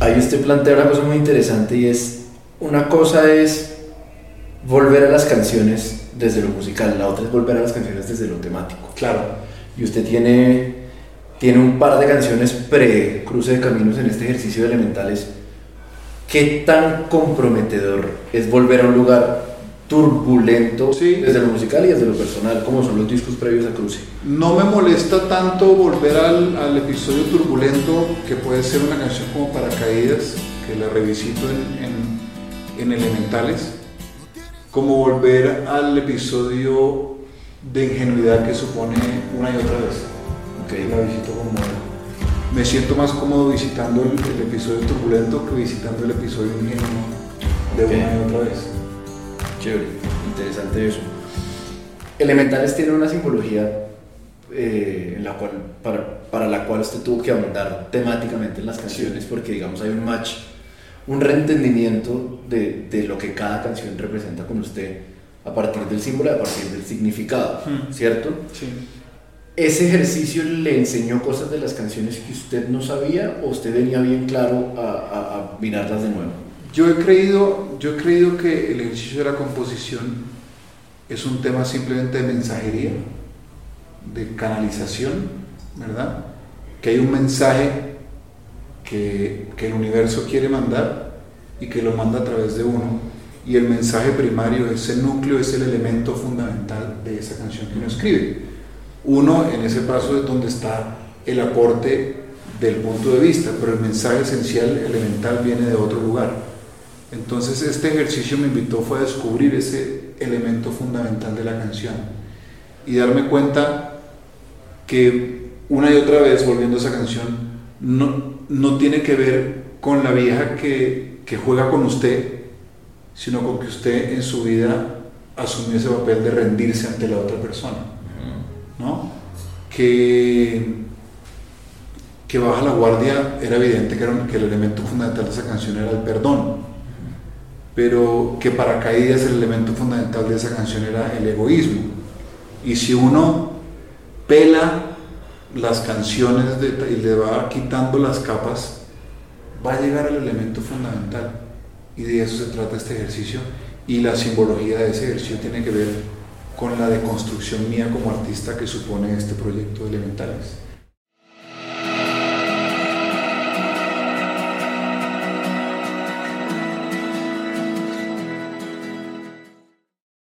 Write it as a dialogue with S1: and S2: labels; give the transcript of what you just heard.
S1: ahí usted plantea una cosa muy interesante y es, una cosa es volver a las canciones desde lo musical, la otra es volver a las canciones desde lo temático.
S2: Claro.
S1: Y usted tiene, tiene un par de canciones pre-cruce de caminos en este ejercicio de elementales. ¿Qué tan comprometedor es volver a un lugar turbulento
S2: Sí.
S1: desde lo musical y desde lo personal, como son los discos previos a cruce?
S2: No me molesta tanto volver al, al episodio turbulento, que puede ser una canción como Paracaídas, que la revisito en, en- en Elementales, como volver al episodio de ingenuidad que supone una y otra vez. que la visito como me siento más cómodo visitando el, el episodio turbulento que visitando el episodio ingenuo de una y otra vez.
S1: Chévere, interesante eso. Elementales tiene una simbología eh, en la cual, para, para la cual usted tuvo que ahondar temáticamente en las canciones, porque digamos hay un match, un reentendimiento de, de lo que cada canción representa con usted a partir del símbolo, a partir del significado,
S2: Hmm.
S1: ¿cierto?
S2: Sí.
S1: ¿Ese ejercicio le enseñó cosas de las canciones que usted no sabía o usted venía bien claro a, a- a mirarlas de nuevo?
S2: Yo he creído, yo he creído que el ejercicio de la composición es un tema simplemente de mensajería, de canalización, ¿verdad? Que hay un mensaje que, que el universo quiere mandar y que lo manda a través de uno. Y el mensaje primario, ese núcleo, es el elemento fundamental de esa canción que uno escribe. Uno, en ese paso, es donde está el aporte del punto de vista, pero el mensaje esencial, elemental, viene de otro lugar. Entonces este ejercicio me invitó fue a descubrir ese elemento fundamental de la canción y darme cuenta que una y otra vez volviendo a esa canción no, no tiene que ver con la vieja que, que juega con usted, sino con que usted en su vida asumió ese papel de rendirse ante la otra persona, ¿no? Que, que baja la guardia era evidente que, era- que el elemento fundamental de esa canción era el perdón pero que para caídas el elemento fundamental de esa canción era el egoísmo. Y si uno pela las canciones y le va quitando las capas, va a llegar al elemento fundamental. Y de eso se trata este ejercicio. Y la simbología de ese ejercicio tiene que ver con la deconstrucción mía como artista que supone este proyecto de elementales.